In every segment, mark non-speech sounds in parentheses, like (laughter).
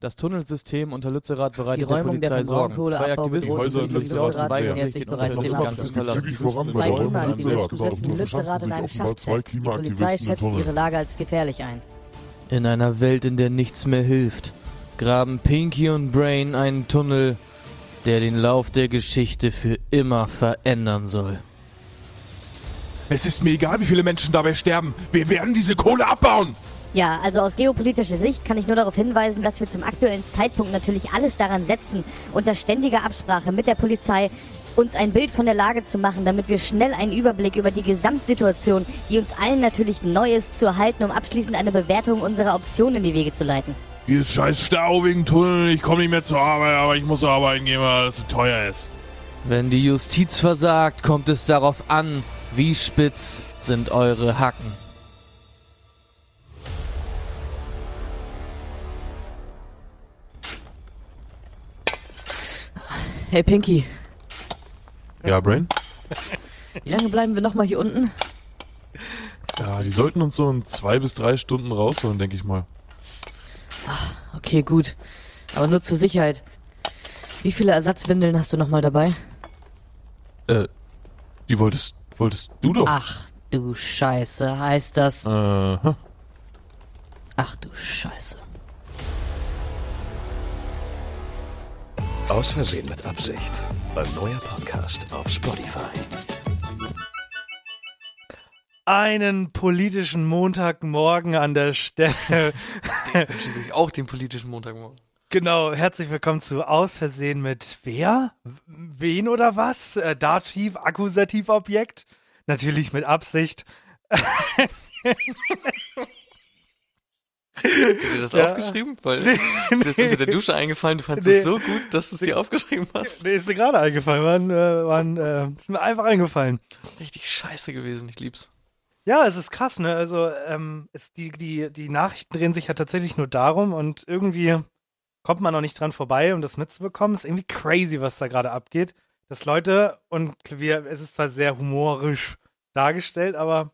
Das Tunnelsystem unter Lützerath Die bereitet der Räumung der Polizei von Sorgen. Zwei Aktivisten bedrohten Häuser in Lützerath weigern nähert sich, den bereits dem Untersuchungsgang Abschluss. zu verlassen. Zwei der Klimaaktivisten Dort Lützerath in einem Schacht zwei fest. Die Polizei schätzt ihre Lage als gefährlich ein. In einer Welt, in der nichts mehr hilft, graben Pinky und Brain einen Tunnel, der den Lauf der Geschichte für immer verändern soll. Es ist mir egal, wie viele Menschen dabei sterben. Wir werden diese Kohle abbauen. Ja, also aus geopolitischer Sicht kann ich nur darauf hinweisen, dass wir zum aktuellen Zeitpunkt natürlich alles daran setzen, unter ständiger Absprache mit der Polizei uns ein Bild von der Lage zu machen, damit wir schnell einen Überblick über die Gesamtsituation, die uns allen natürlich neu ist, zu erhalten, um abschließend eine Bewertung unserer Optionen in die Wege zu leiten. Hier ist scheiß Stau wegen Tunnel. Ich komme nicht mehr zur Arbeit, aber ich muss arbeiten gehen, weil das so teuer ist. Wenn die Justiz versagt, kommt es darauf an, wie spitz sind eure Hacken. Hey Pinky, Ja, Brain? wie lange bleiben wir nochmal hier unten? Ja, die sollten uns so in zwei bis drei Stunden rausholen, denke ich mal. Okay, gut. Aber nur zur Sicherheit. Wie viele Ersatzwindeln hast du nochmal dabei? Äh, die wolltest, wolltest du doch. Ach du Scheiße, heißt das. Äh. Ach du Scheiße. Aus Versehen mit Absicht. Ein neuer Podcast auf Spotify. Einen politischen Montagmorgen an der Stelle. (laughs) Natürlich auch den politischen Montagmorgen. Genau, herzlich willkommen zu Aus Versehen mit wer? Wen oder was? Äh, Dativ, Akkusativobjekt? Natürlich mit Absicht. (laughs) Hast du dir das Ja. aufgeschrieben? Weil (laughs) ist dir das unter der Dusche eingefallen, du fandest Nee. es so gut, dass du es dir aufgeschrieben hast. Mir ist mir gerade eingefallen, waren, äh, waren, äh, ist mir einfach eingefallen. Richtig scheiße gewesen, ich lieb's. Ja, es ist krass, ne? Also, ähm, es, die, die, die Nachrichten drehen sich ja tatsächlich nur darum und irgendwie kommt man noch nicht dran vorbei, um das mitzubekommen. ist irgendwie crazy, was da gerade abgeht. Dass Leute, und wir, es ist zwar sehr humorisch dargestellt, aber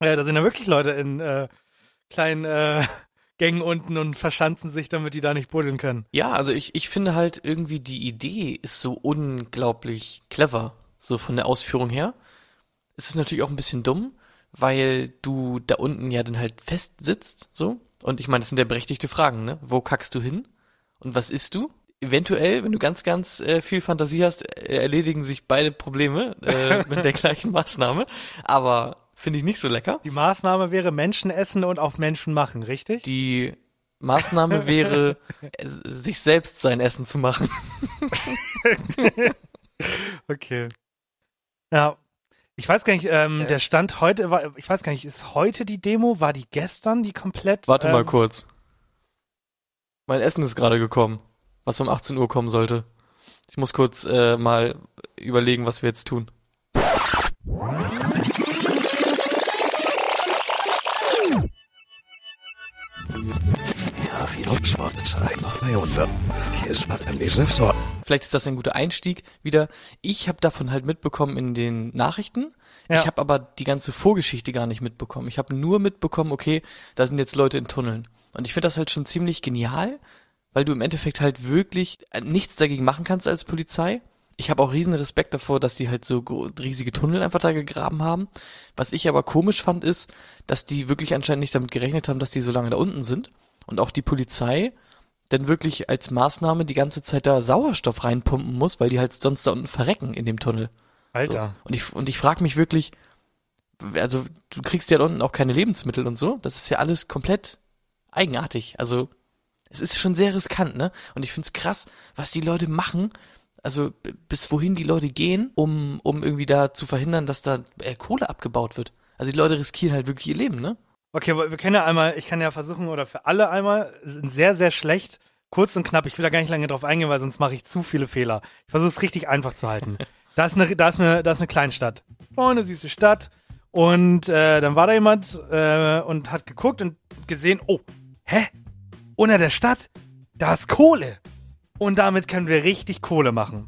äh, da sind ja wirklich Leute in äh, kleinen äh, Gängen unten und verschanzen sich, damit die da nicht buddeln können. Ja, also ich, ich finde halt irgendwie die Idee ist so unglaublich clever, so von der Ausführung her. Es ist natürlich auch ein bisschen dumm, weil du da unten ja dann halt fest sitzt, so. Und ich meine, das sind ja berechtigte Fragen, ne? Wo kackst du hin? Und was isst du? Eventuell, wenn du ganz, ganz äh, viel Fantasie hast, äh, erledigen sich beide Probleme äh, (laughs) mit der gleichen Maßnahme. Aber finde ich nicht so lecker. Die Maßnahme wäre Menschen essen und auf Menschen machen, richtig? Die Maßnahme wäre, äh, sich selbst sein Essen zu machen. (laughs) Okay. Ja. Ich weiß gar nicht, ähm, der Stand heute war, ich weiß gar nicht, ist heute die Demo? War die gestern die komplett? Warte mal ähm, kurz. Mein Essen ist gerade gekommen, was um 18 Uhr kommen sollte. Ich muss kurz äh, mal überlegen, was wir jetzt tun. Vielleicht ist das ein guter Einstieg wieder. Ich habe davon halt mitbekommen in den Nachrichten. Ja. Ich habe aber die ganze Vorgeschichte gar nicht mitbekommen. Ich habe nur mitbekommen, okay, da sind jetzt Leute in Tunneln. Und ich finde das halt schon ziemlich genial, weil du im Endeffekt halt wirklich äh, nichts dagegen machen kannst als Polizei. Ich habe auch riesen Respekt davor, dass die halt so riesige Tunnel einfach da gegraben haben. Was ich aber komisch fand, ist, dass die wirklich anscheinend nicht damit gerechnet haben, dass die so lange da unten sind. Und auch die Polizei dann wirklich als Maßnahme die ganze Zeit da Sauerstoff reinpumpen muss, weil die halt sonst da unten verrecken in dem Tunnel. So. Alter. Und ich, und ich frage mich wirklich, also du kriegst ja da unten auch keine Lebensmittel und so. Das ist ja alles komplett eigenartig. Also es ist schon sehr riskant, ne? Und ich find's krass, was die Leute machen. Also bis wohin die Leute gehen, um, um irgendwie da zu verhindern, dass da äh, Kohle abgebaut wird. Also die Leute riskieren halt wirklich ihr Leben, ne? Okay, wir können ja einmal, ich kann ja versuchen, oder für alle einmal, sind sehr, sehr schlecht, kurz und knapp, ich will da gar nicht lange drauf eingehen, weil sonst mache ich zu viele Fehler. Ich versuche es richtig einfach zu halten. (laughs) Da ist eine, da ist eine, da ist eine Kleinstadt. Oh, eine süße Stadt. Und äh, dann war da jemand äh, und hat geguckt und gesehen, oh, hä? Unter der Stadt, da ist Kohle. Und damit können wir richtig Kohle machen.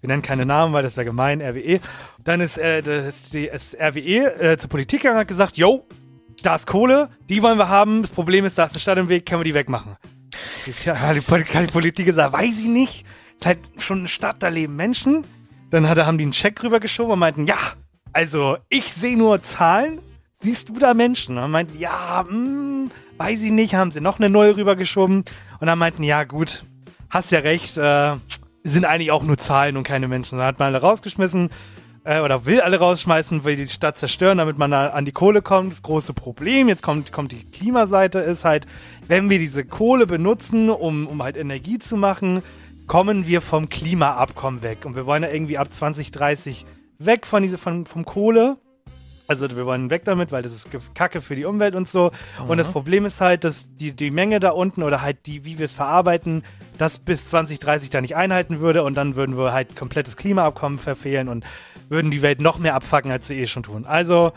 Wir nennen keine Namen, weil das wäre gemein, RWE. Dann ist, äh, das, die, ist RWE äh, zur Politik gegangen und hat gesagt, yo, da ist Kohle, die wollen wir haben. Das Problem ist, da ist eine Stadt im Weg, können wir die wegmachen. Tja, (laughs) die, die Politik gesagt, weiß ich nicht. Ist halt schon eine Stadt, da leben Menschen. Dann hat, haben die einen Check rübergeschoben und meinten, ja, also ich sehe nur Zahlen. Siehst du da Menschen? Und meinten, ja, hm, weiß ich nicht. Haben sie noch eine Null rübergeschoben. Und dann meinten, ja gut, hast ja recht, äh, sind eigentlich auch nur Zahlen und keine Menschen. Dann hat man alle rausgeschmissen äh, oder will alle rausschmeißen, will die Stadt zerstören, damit man da an die Kohle kommt. Das große Problem, jetzt kommt, kommt die Klimaseite, ist halt, wenn wir diese Kohle benutzen, um, um halt Energie zu machen, kommen wir vom Klimaabkommen weg. Und wir wollen ja irgendwie ab 2030 weg von diese, von, vom Kohle. Also wir wollen weg damit, weil das ist Kacke für die Umwelt und so. Und das Problem ist halt, dass die, die Menge da unten oder halt die, wie wir es verarbeiten, das bis 2030 da nicht einhalten würde und dann würden wir halt komplettes Klimaabkommen verfehlen und würden die Welt noch mehr abfacken, als sie eh schon tun. Also,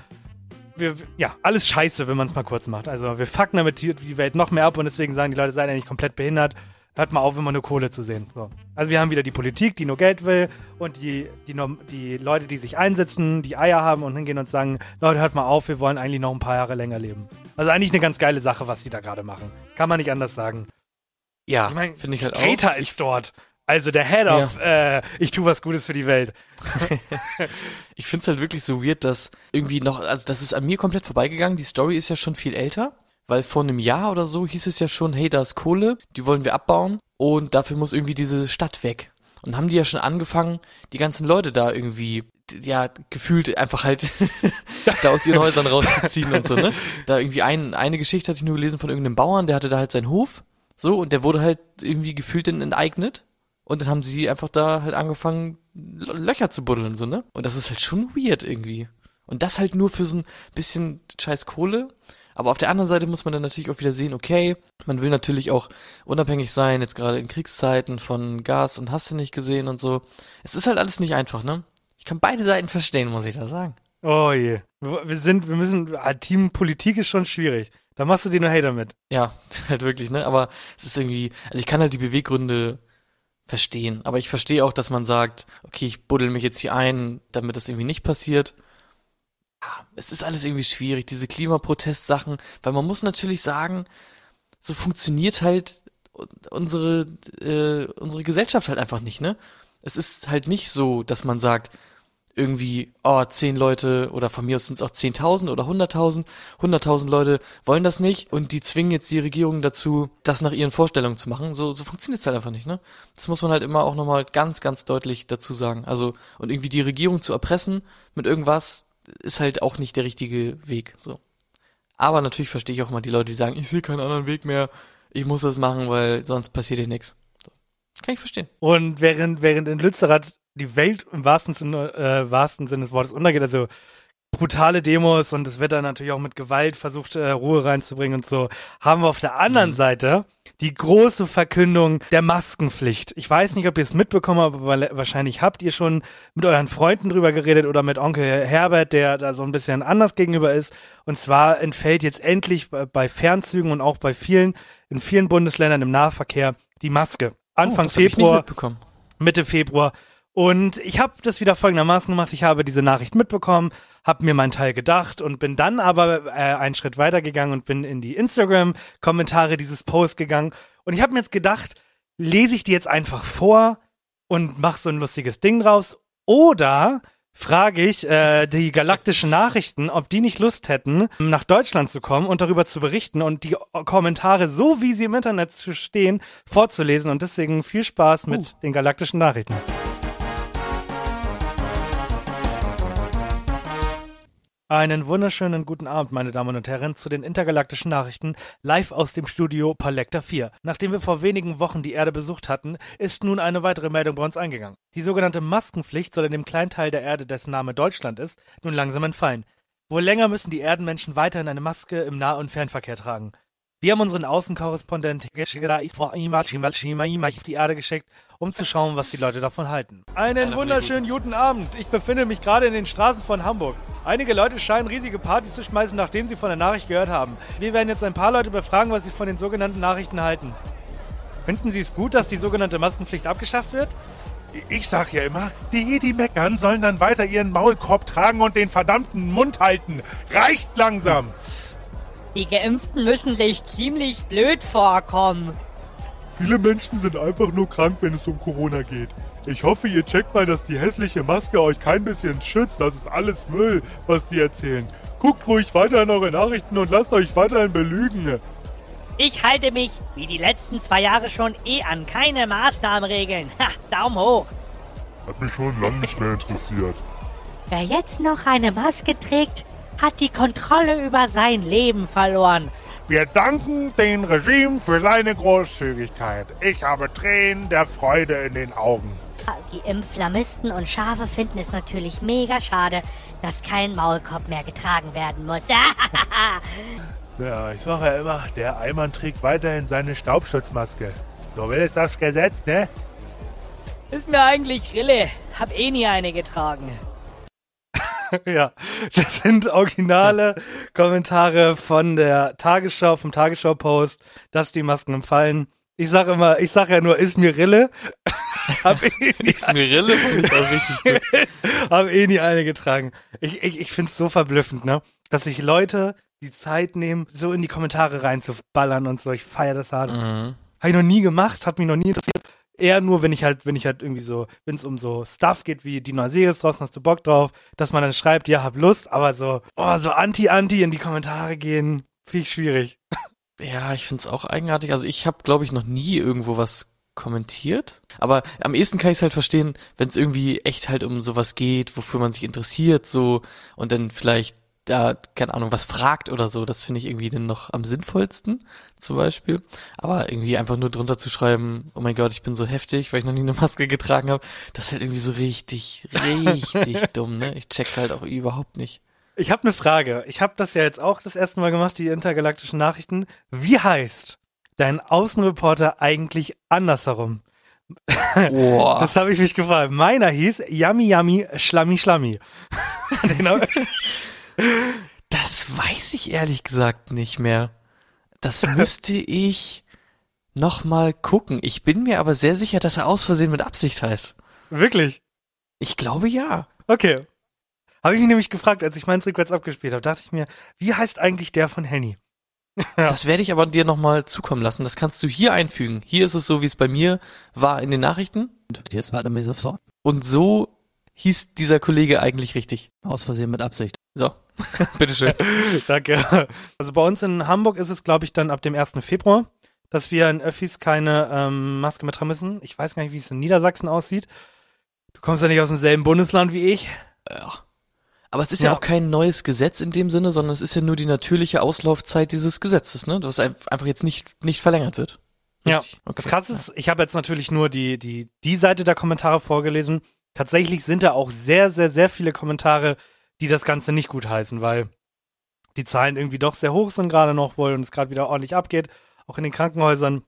wir, ja, alles scheiße, wenn man es mal kurz macht. Also wir fucken damit die, die Welt noch mehr ab und deswegen sagen die Leute, seid eigentlich komplett behindert. Hört mal auf, immer nur Kohle zu sehen. So. Also wir haben wieder die Politik, die nur Geld will und die, die, die Leute, die sich einsetzen, die Eier haben und hingehen und sagen, Leute, hört mal auf, wir wollen eigentlich noch ein paar Jahre länger leben. Also eigentlich eine ganz geile Sache, was die da gerade machen. Kann man nicht anders sagen. Ja, Ich meine, finde ich halt Greta auch. ist dort. Also der Head of, äh, ich tu was Gutes für die Welt. (laughs) Ich finde es halt wirklich so weird, dass irgendwie noch, also das ist an mir komplett vorbeigegangen. Die Story ist ja schon viel älter, weil vor einem Jahr oder so hieß es ja schon, hey, da ist Kohle, die wollen wir abbauen und dafür muss irgendwie diese Stadt weg. Und haben die ja schon angefangen, die ganzen Leute da irgendwie, ja, gefühlt einfach halt (laughs) da aus ihren Häusern rauszuziehen und so, ne? Da irgendwie ein, eine Geschichte hatte ich nur gelesen von irgendeinem Bauern, der hatte da halt seinen Hof, so, und der wurde halt irgendwie gefühlt dann enteignet. Und dann haben sie einfach da halt angefangen, Löcher zu buddeln, so, ne? Und das ist halt schon weird irgendwie. Und das halt nur für so ein bisschen scheiß Kohle. Aber auf der anderen Seite muss man dann natürlich auch wieder sehen, okay, man will natürlich auch unabhängig sein, jetzt gerade in Kriegszeiten von Gas und hast du nicht gesehen und so. Es ist halt alles nicht einfach, ne? Ich kann beide Seiten verstehen, muss ich da sagen. Oh je. Wir sind, wir müssen, ah, Teampolitik ist schon schwierig. Da machst du dir nur Hater mit. Ja, (laughs) halt wirklich, ne? Aber es ist irgendwie, also ich kann halt die Beweggründe verstehen. Aber ich verstehe auch, dass man sagt, okay, ich buddel mich jetzt hier ein, damit das irgendwie nicht passiert. Es ist alles irgendwie schwierig, diese Klimaprotestsachen, weil man muss natürlich sagen, so funktioniert halt unsere, äh, unsere Gesellschaft halt einfach nicht, ne? Es ist halt nicht so, dass man sagt, irgendwie, oh, zehn Leute oder von mir aus sind es auch 10.000 oder 100.000, 100.000 Leute wollen das nicht und die zwingen jetzt die Regierung dazu, das nach ihren Vorstellungen zu machen. So, so funktioniert es halt einfach nicht, ne? Das muss man halt immer auch nochmal ganz, ganz deutlich dazu sagen. Also, und irgendwie die Regierung zu erpressen mit irgendwas, ist halt auch nicht der richtige Weg, so. Aber natürlich verstehe ich auch mal die Leute, die sagen, ich sehe keinen anderen Weg mehr, ich muss das machen, weil sonst passiert hier nichts. So. Kann ich verstehen. Und während, während in Lützerath die Welt im wahrsten Sinne, äh, wahrsten Sinne des Wortes untergeht, also brutale Demos und es wird dann natürlich auch mit Gewalt versucht, äh, Ruhe reinzubringen und so, haben wir auf der anderen Seite die große Verkündung der Maskenpflicht. Ich weiß nicht, ob ihr es mitbekommen habt, aber wahrscheinlich habt ihr schon mit euren Freunden drüber geredet oder mit Onkel Herbert, der da so ein bisschen anders gegenüber ist. Und zwar entfällt jetzt endlich bei- Fernzügen und auch bei vielen, in vielen Bundesländern im Nahverkehr die Maske. Anfang oh, ich nicht Februar. Mitte Februar. Und ich habe das wieder folgendermaßen gemacht. Ich habe diese Nachricht mitbekommen, habe mir meinen Teil gedacht und bin dann aber äh, einen Schritt weiter gegangen und bin in die Instagram-Kommentare dieses Posts gegangen. Und ich habe mir jetzt gedacht, lese ich die jetzt einfach vor und mache so ein lustiges Ding draus. Oder frage ich äh, die galaktischen Nachrichten, ob die nicht Lust hätten, nach Deutschland zu kommen und darüber zu berichten und die Kommentare, so wie sie im Internet stehen, vorzulesen. Und deswegen viel Spaß mit den galaktischen Nachrichten. Einen wunderschönen guten Abend, meine Damen und Herren, zu den intergalaktischen Nachrichten live aus dem Studio Palekta 4. Nachdem wir vor wenigen Wochen die Erde besucht hatten, ist nun eine weitere Meldung bei uns eingegangen. Die sogenannte Maskenpflicht soll in dem kleinen Teil der Erde, dessen Name Deutschland ist, nun langsam entfallen. Wohl länger müssen die Erdenmenschen weiterhin eine Maske im Nah- und Fernverkehr tragen. Wir haben unseren Außenkorrespondent auf die Erde geschickt, um zu schauen, was die Leute davon halten. Einen wunderschönen guten Abend. Ich befinde mich gerade in den Straßen von Hamburg. Einige Leute scheinen riesige Partys zu schmeißen, nachdem sie von der Nachricht gehört haben. Wir werden jetzt ein paar Leute befragen, was sie von den sogenannten Nachrichten halten. Finden Sie es gut, dass die sogenannte Maskenpflicht abgeschafft wird? Ich sag ja immer, die, die meckern, sollen dann weiter ihren Maulkorb tragen und den verdammten Mund halten. Reicht langsam. Die Geimpften müssen sich ziemlich blöd vorkommen. Viele Menschen sind einfach nur krank, wenn es um Corona geht. Ich hoffe, ihr checkt mal, dass die hässliche Maske euch kein bisschen schützt. Das ist alles Müll, was die erzählen. Guckt ruhig weiter in eure Nachrichten und lasst euch weiterhin belügen. Ich halte mich, wie die letzten zwei Jahre schon, eh an keine Maßnahmenregeln. Ha, Daumen hoch. Hat mich schon lange nicht mehr interessiert. Wer jetzt noch eine Maske trägt, hat die Kontrolle über sein Leben verloren. Wir danken dem Regime für seine Großzügigkeit. Ich habe Tränen der Freude in den Augen. Die Impflamisten und Schafe finden es natürlich mega schade, dass kein Maulkorb mehr getragen werden muss. (laughs) Ja, ich sage ja immer, der Eimann trägt weiterhin seine Staubschutzmaske. So will es das Gesetz, ne? Ist mir eigentlich Rille. Hab eh nie eine getragen. (laughs) ja, das sind originale Kommentare von der Tagesschau, vom Tagesschau-Post, dass die Masken empfallen. Ich sage immer, ich sage ja nur, ist mir Rille. (laughs) hab eh Ist mir Rille, finde ich auch richtig gut. (laughs) hab eh nie eine getragen. Ich, ich, ich find's so verblüffend, ne? Dass sich Leute die Zeit nehmen, so in die Kommentare reinzuballern und so. Ich feier das hart. Mhm. Habe ich noch nie gemacht, hat mich noch nie interessiert. Eher nur, wenn ich halt, wenn ich halt irgendwie so, wenn es um so Stuff geht, wie die neue Serie ist draußen, hast du Bock drauf, dass man dann schreibt, ja, hab Lust, aber so, oh, so anti-anti in die Kommentare gehen, ich schwierig. (laughs) Ja, ich find's auch eigenartig. Also ich habe, glaube ich, noch nie irgendwo was kommentiert. Aber am ehesten kann ich es halt verstehen, wenn es irgendwie echt halt um sowas geht, wofür man sich interessiert, so und dann vielleicht da, keine Ahnung, was fragt oder so. Das finde ich irgendwie dann noch am sinnvollsten, zum Beispiel. Aber irgendwie einfach nur drunter zu schreiben, oh mein Gott, ich bin so heftig, weil ich noch nie eine Maske getragen habe, das ist halt irgendwie so richtig, richtig (laughs) dumm, ne? Ich check's halt auch überhaupt nicht. Ich habe eine Frage. Ich habe das ja jetzt auch das erste Mal gemacht, die intergalaktischen Nachrichten. Wie heißt dein Außenreporter eigentlich andersherum? Boah. Das habe ich mich gefragt. Meiner hieß Yummy Yummy Schlammi Schlammi. Das weiß ich ehrlich gesagt nicht mehr. Das müsste ich noch mal gucken. Ich bin mir aber sehr sicher, dass er aus Versehen mit Absicht heißt. Wirklich? Ich glaube ja. Okay. Habe ich mich nämlich gefragt, als ich meins rückwärts abgespielt habe, dachte ich mir, wie heißt eigentlich der von Henny? (laughs) Ja. Das werde ich aber dir noch mal zukommen lassen. Das kannst du hier einfügen. Hier ist es so, wie es bei mir war in den Nachrichten. Und so hieß dieser Kollege eigentlich richtig. aus Versehen mit Absicht. So, (laughs) bitteschön. (laughs) Danke. Also bei uns in Hamburg ist es, glaube ich, dann ab dem 1. Februar, dass wir in Öffis keine ähm, Maske mehr tragen müssen. Ich weiß gar nicht, wie es in Niedersachsen aussieht. Du kommst ja nicht aus demselben Bundesland wie ich. Ja. Aber es ist ja. Ja. auch kein neues Gesetz in dem Sinne, sondern es ist ja nur die natürliche Auslaufzeit dieses Gesetzes, ne? Das ein- einfach jetzt nicht, nicht verlängert wird. Richtig. Ja, das Krasse ist, ich habe jetzt natürlich nur die, die, die Seite der Kommentare vorgelesen. Tatsächlich sind da auch sehr, sehr, sehr viele Kommentare, die das Ganze nicht gut heißen, weil die Zahlen irgendwie doch sehr hoch sind gerade noch wohl und es gerade wieder ordentlich abgeht, auch in den Krankenhäusern.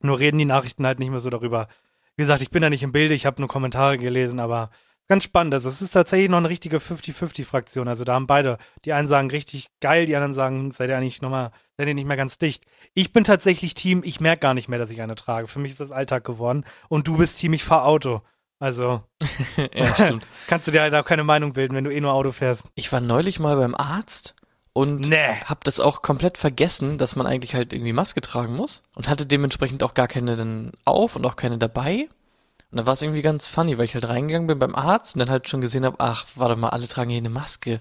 Nur reden die Nachrichten halt nicht mehr so darüber. Wie gesagt, ich bin da nicht im Bilde, ich habe nur Kommentare gelesen, aber ganz spannend. Also es ist tatsächlich noch eine richtige 50-50-Fraktion. Also da haben beide, die einen sagen richtig geil, die anderen sagen, seid ihr eigentlich nochmal, seid ihr nicht mehr ganz dicht. Ich bin tatsächlich Team, ich merke gar nicht mehr, dass ich eine trage. Für mich ist das Alltag geworden. Und du bist Team, ich fahr Auto. Also (laughs) ja, stimmt. (laughs) kannst du dir halt auch keine Meinung bilden, wenn du eh nur Auto fährst. Ich war neulich mal beim Arzt und Nee. hab das auch komplett vergessen, dass man eigentlich halt irgendwie Maske tragen muss und hatte dementsprechend auch gar keine dann auf und auch keine dabei. Und dann war es irgendwie ganz funny, weil ich halt reingegangen bin beim Arzt und dann halt schon gesehen habe, ach, warte mal, alle tragen hier eine Maske.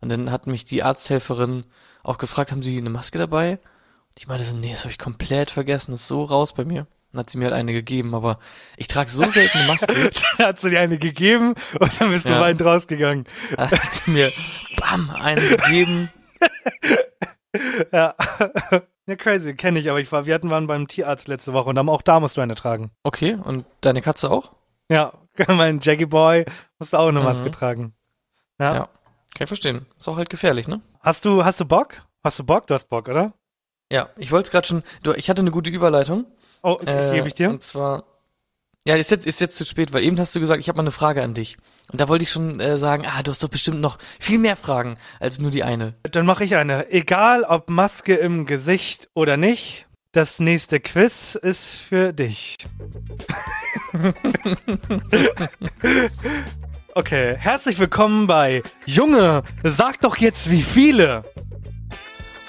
Und dann hat mich die Arzthelferin auch gefragt, haben Sie eine Maske dabei? Und ich meinte so, nee, das habe ich komplett vergessen, das ist so raus bei mir. Dann hat sie mir halt eine gegeben, aber ich trage so selten eine Maske. (laughs) Dann hat sie dir eine gegeben und dann bist du Ja. weinend rausgegangen. (laughs) Dann hat sie mir, bam, eine gegeben. (laughs) Ja. ja, crazy, kenne ich, aber ich war, wir hatten waren beim Tierarzt letzte Woche und auch da musst du eine tragen. Okay, und deine Katze auch? Ja, mein Jackie Boy musste auch eine Maske Mhm. tragen. Ja. Ja. Kann ich verstehen. Ist auch halt gefährlich, ne? Hast du, hast du Bock? Hast du Bock? Du hast Bock, oder? Ja, ich wollte es gerade schon, du, ich hatte eine gute Überleitung. Oh, Äh, gebe ich dir. Und zwar, ja, ist jetzt, ist jetzt zu spät, weil eben hast du gesagt, ich habe mal eine Frage an dich. Und da wollte ich schon äh, sagen, ah, du hast doch bestimmt noch viel mehr Fragen als nur die eine. Dann mache ich eine. Egal ob Maske im Gesicht oder nicht, das nächste Quiz ist für dich. (laughs) okay, herzlich willkommen bei Junge, sag doch jetzt wie viele.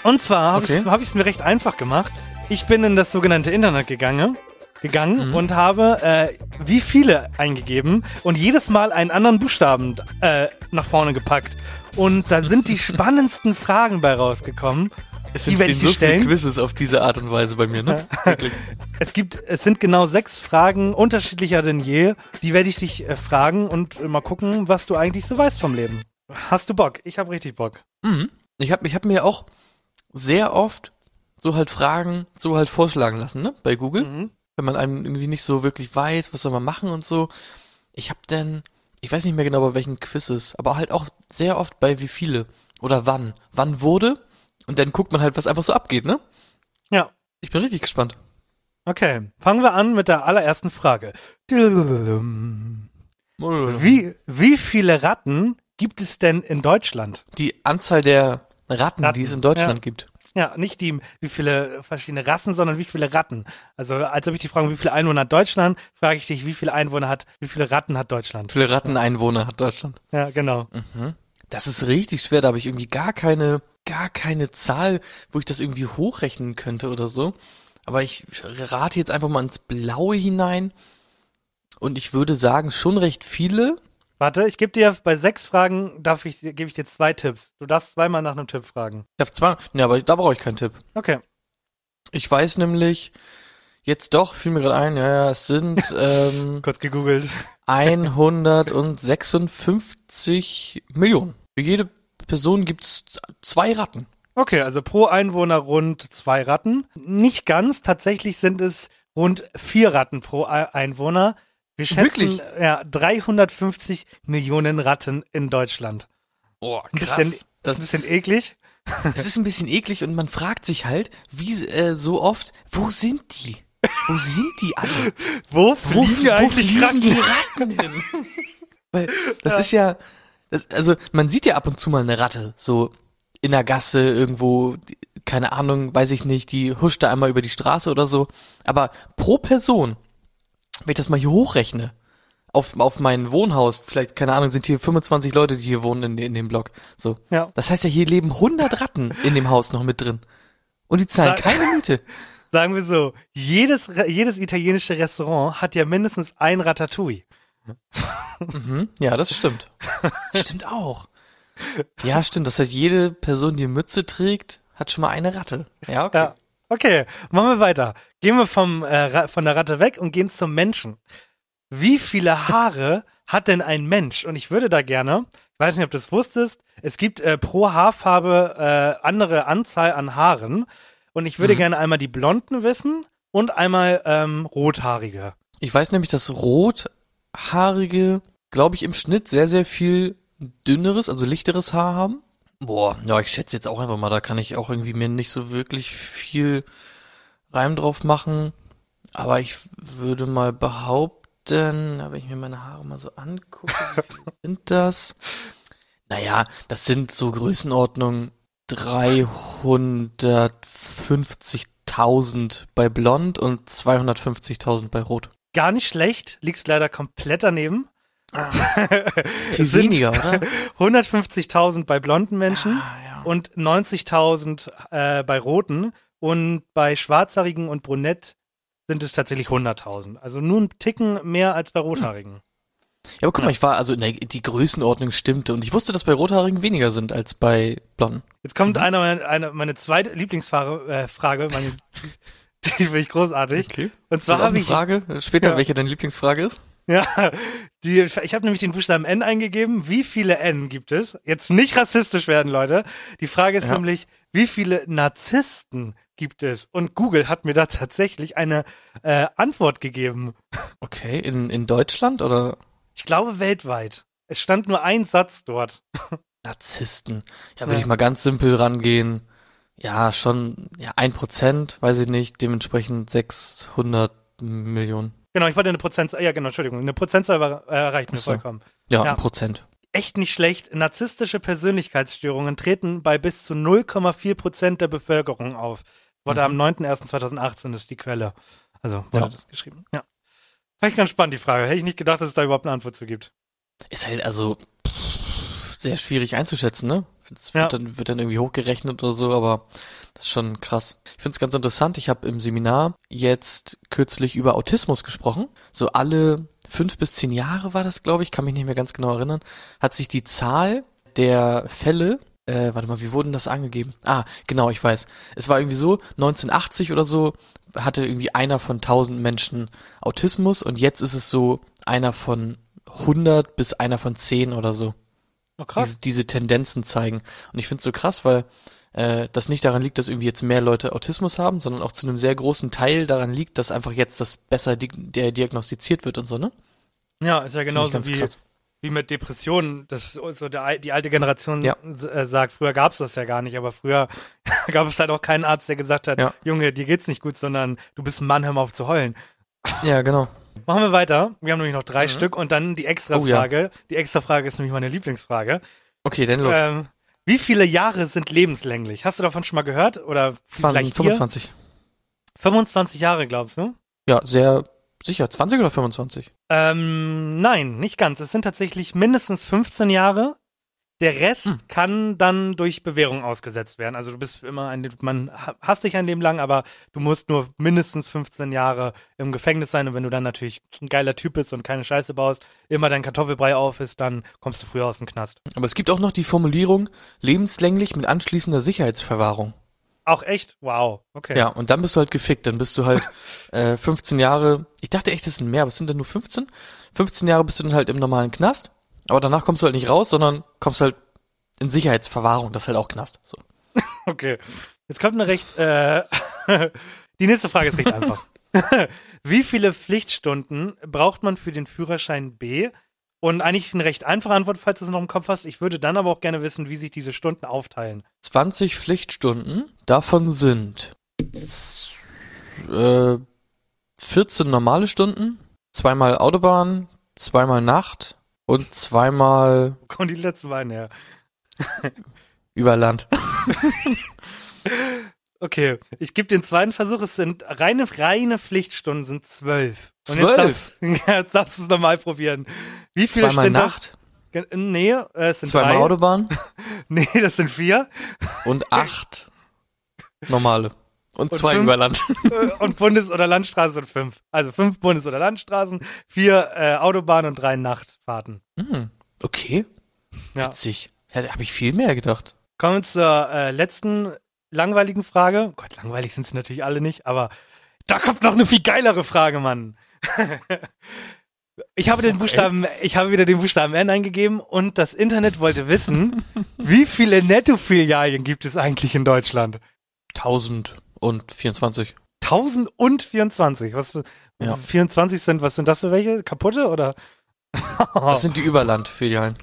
Und zwar habe Okay. ich hab ich's mir recht einfach gemacht. Ich bin in das sogenannte Internet gegangen, gegangen und habe äh, wie viele eingegeben und jedes Mal einen anderen Buchstaben äh, nach vorne gepackt. Und da sind die (laughs) spannendsten Fragen bei rausgekommen. Es Die werde entstehen ich so dir viele stellen. Quizzes auf diese Art und Weise bei mir, ne? (laughs) Es gibt, es sind genau sechs Fragen, unterschiedlicher denn je. Die werde ich dich äh, fragen und mal gucken, was du eigentlich so weißt vom Leben. Hast du Bock? Ich habe richtig Bock. Mhm. Ich habe ich hab mir auch sehr oft so halt Fragen so halt vorschlagen lassen, ne? Bei Google. Mhm. Wenn man einem irgendwie nicht so wirklich weiß, was soll man machen und so. Ich habe denn, ich weiß nicht mehr genau bei welchen Quizzes, aber halt auch sehr oft bei wie viele oder wann. Wann wurde und dann guckt man halt, was einfach so abgeht, ne? Ja. Ich bin richtig gespannt. Okay, fangen wir an mit der allerersten Frage. Wie, wie viele Ratten gibt es denn in Deutschland? Die Anzahl der Ratten, Ratten, die es in Deutschland ja. gibt. Ja, nicht die, wie viele verschiedene Rassen, sondern wie viele Ratten. Also, als ob ich dich frage, wie viele Einwohner hat Deutschland, frage ich dich, wie viele Einwohner hat, wie viele Ratten hat Deutschland? Wie viele Ratteneinwohner hat Deutschland? Ja, genau. Das ist richtig schwer, da habe ich irgendwie gar keine, gar keine Zahl, wo ich das irgendwie hochrechnen könnte oder so. Aber ich rate jetzt einfach mal ins Blaue hinein. Und ich würde sagen, schon recht viele. Warte, ich gebe dir bei sechs Fragen, darf ich, gebe ich dir zwei Tipps. Du darfst zweimal nach einem Tipp fragen. Ich darf zwar, ne, aber da brauche ich keinen Tipp. Okay. Ich weiß nämlich, jetzt doch, fiel mir gerade ein, ja, ja, es sind (laughs) ähm, Kurz gegoogelt. 156 Millionen. Für jede Person gibt's zwei Ratten. Okay, also pro Einwohner rund zwei Ratten. Nicht ganz, tatsächlich sind es rund vier Ratten pro Ei- Einwohner. Wir schätzen Wirklich? ja 350 Millionen Ratten in Deutschland. Oh, Ein bisschen, das ist ein bisschen eklig. Es ist ein bisschen eklig und man fragt sich halt, wie äh, so oft, wo sind die? Wo sind die alle? (laughs) Wo Wo, fliegen wo eigentlich fliegen Ratten? die Ratten hin? (laughs) Weil das ist ja, das, also man sieht ja ab und zu mal eine Ratte, so in der Gasse irgendwo, keine Ahnung, weiß ich nicht, die huscht da einmal über die Straße oder so. Aber pro Person, wenn ich das mal hier hochrechne, auf, auf mein Wohnhaus, vielleicht, keine Ahnung, sind hier 25 Leute, die hier wohnen in, in dem Block. So. Ja. Das heißt ja, hier leben 100 Ratten in dem Haus noch mit drin. Und die zahlen Sag- keine Miete. (laughs) Sagen wir so, jedes, jedes italienische Restaurant hat ja mindestens ein Ratatouille. Mhm. Ja, das stimmt. (laughs) stimmt auch. Ja, stimmt. Das heißt, jede Person, die Mütze trägt, hat schon mal eine Ratte. Ja, okay. Ja. Okay, machen wir weiter. Gehen wir vom, äh, von der Ratte weg und gehen zum Menschen. Wie viele Haare hat denn ein Mensch? Und ich würde da gerne, ich weiß nicht, ob du es wusstest, es gibt äh, pro Haarfarbe äh, andere Anzahl an Haaren. Und ich würde gerne einmal die Blonden wissen und einmal ähm, Rothaarige. Ich weiß nämlich, dass rothaarige, glaube ich, im Schnitt sehr, sehr viel dünneres, also lichteres Haar haben. Boah, ja, ich schätze jetzt auch einfach mal, da kann ich auch irgendwie mir nicht so wirklich viel Reim drauf machen. Aber ich würde mal behaupten, wenn ich mir meine Haare mal so angucke, (laughs) sind das? Naja, das sind so Größenordnung 350.000 bei Blond und 250.000 bei Rot. Gar nicht schlecht, liegst leider komplett daneben. (laughs) Viel sind weniger, oder? 150.000 bei blonden Menschen Ah, ja. und 90.000 äh, bei roten. Und bei schwarzhaarigen und brunett sind es tatsächlich 100.000. Also nur ein Ticken mehr als bei rothaarigen. Ja, aber guck mal, ich war, also ne, die Größenordnung stimmte und ich wusste, dass bei Rothaarigen weniger sind als bei Blonden. Jetzt kommt eine, meine, eine, meine zweite Lieblingsfrage, äh, Frage, meine, (laughs) die finde ich großartig. Okay. Und zwar habe eine ich, Frage? Später, Ja. welche deine Lieblingsfrage ist? (laughs) ja, die, ich habe nämlich den Buchstaben N eingegeben. Wie viele N gibt es? Jetzt nicht rassistisch werden, Leute. Die Frage ist Ja. nämlich, wie viele Narzissten gibt es? Und Google hat mir da tatsächlich eine äh, Antwort gegeben. (laughs) Okay, in, in Deutschland oder? Ich glaube weltweit. Es stand nur ein Satz dort. (laughs) Narzissten. Ja, würde Ja. ich mal ganz simpel rangehen. Ja, schon, ja, ein Prozent, weiß ich nicht, dementsprechend 600 Millionen. Genau, ich wollte eine Prozentzahl, ja genau, Entschuldigung, eine Prozentzahl war, äh, reicht mir so. vollkommen. Ja, Ja. ein Prozent. Echt nicht schlecht. Narzisstische Persönlichkeitsstörungen treten bei bis zu 0,4 Prozent der Bevölkerung auf. Wurde am 9.01.2018 ist die Quelle. Also wurde Mhm. Ja. das geschrieben. Ja. Fand ich ganz spannend, die Frage. Hätte ich nicht gedacht, dass es da überhaupt eine Antwort zu gibt. Ist halt also pff, sehr schwierig einzuschätzen, ne? Das Ja. wird, dann, wird dann irgendwie hochgerechnet oder so, aber das ist schon krass. Ich finde es ganz interessant. Ich habe im Seminar jetzt kürzlich über Autismus gesprochen. So alle fünf bis zehn Jahre war das, glaube ich, kann mich nicht mehr ganz genau erinnern, hat sich die Zahl der Fälle äh, warte mal, wie wurden das angegeben? Ah, genau, ich weiß. Es war irgendwie so, 1980 oder so hatte irgendwie einer von 1000 Menschen Autismus und jetzt ist es so einer von 100 bis einer von 10 oder so Oh, diese, diese Tendenzen zeigen. Und ich finde es so krass, weil äh, das nicht daran liegt, dass irgendwie jetzt mehr Leute Autismus haben, sondern auch zu einem sehr großen Teil daran liegt, dass einfach jetzt das besser di der diagnostiziert wird und so, ne? Ja, ist ja genauso wie, krass. wie mit Depressionen. Das so der, die alte Generation Ja. äh, sagt, früher gab es das ja gar nicht, aber früher (laughs) gab es halt auch keinen Arzt, der gesagt hat, Ja. Junge, dir geht's nicht gut, sondern du bist ein Mann, hör mal auf zu heulen. Ja, genau. Machen wir weiter. Wir haben nämlich noch drei Stück und dann die extra Mhm. Oh ja. Frage. Die extra Frage ist nämlich meine Lieblingsfrage. Okay, dann los. Ähm, wie viele Jahre sind lebenslänglich? Hast du davon schon mal gehört? Oder vielleicht 25. Ihr? 25 Jahre, glaubst du? Ja, sehr sicher. 20 oder 25? Ähm, nein, nicht ganz. Es sind tatsächlich mindestens 15 Jahre. Der Rest Hm. kann dann durch Bewährung ausgesetzt werden. Also du bist immer ein, man ha- hasst dich ein Leben lang, aber du musst nur mindestens 15 Jahre im Gefängnis sein. Und wenn du dann natürlich ein geiler Typ bist und keine Scheiße baust, immer dein Kartoffelbrei auf ist, dann kommst du früher aus dem Knast. Aber es gibt auch noch die Formulierung lebenslänglich mit anschließender Sicherheitsverwahrung. Auch echt? Wow. Okay. Ja, und dann bist du halt gefickt. Dann bist du halt (laughs) äh, 15 Jahre. Ich dachte echt, das sind mehr, aber es sind dann nur 15. 15 Jahre bist du dann halt im normalen Knast. Aber danach kommst du halt nicht raus, sondern kommst halt in Sicherheitsverwahrung. Das ist halt auch Knast. So. (laughs) Okay. Jetzt kommt eine recht, äh, (laughs) die nächste Frage ist recht einfach. (laughs) Wie viele Pflichtstunden braucht man für den Führerschein B? Und eigentlich eine recht einfache Antwort, falls du es noch im Kopf hast. Ich würde dann aber auch gerne wissen, wie sich diese Stunden aufteilen. 20 Pflichtstunden. Davon sind äh, 14 normale Stunden, zweimal Autobahn, zweimal Nacht und zweimal Wo kommen die letzten beiden her? (laughs) über Land. (laughs) Okay, ich gebe den zweiten Versuch. Es sind reine, reine Pflichtstunden sind zwölf. Und Zwölf? (laughs) Jetzt darfst, jetzt darfst du es nochmal probieren. Wie viele Zweimal da- Nacht, Ge- Nee, äh, es sind zweimal drei. Autobahn Nee, das sind vier. und acht normale. Und, Und zwei fünf- über Land. Äh, und Bundes- oder Landstraßen sind fünf. Also fünf Bundes- oder Landstraßen, vier äh, Autobahnen und drei Nachtfahrten. Hm, okay, Ja. witzig. Ja, habe ich viel mehr gedacht. Kommen wir zur äh, letzten langweiligen Frage. Oh Gott, langweilig sind sie natürlich alle nicht, aber da kommt noch eine viel geilere Frage, Mann. (laughs) Ich habe den Buchstaben, ich habe wieder den Buchstaben N eingegeben und das Internet wollte wissen, (laughs) wie viele Netto-Filialien gibt es eigentlich in Deutschland? 1024. 1024. Was Ja. 24 sind, was sind das für welche? Kaputte oder? (laughs) Das sind die Überland-Filialen.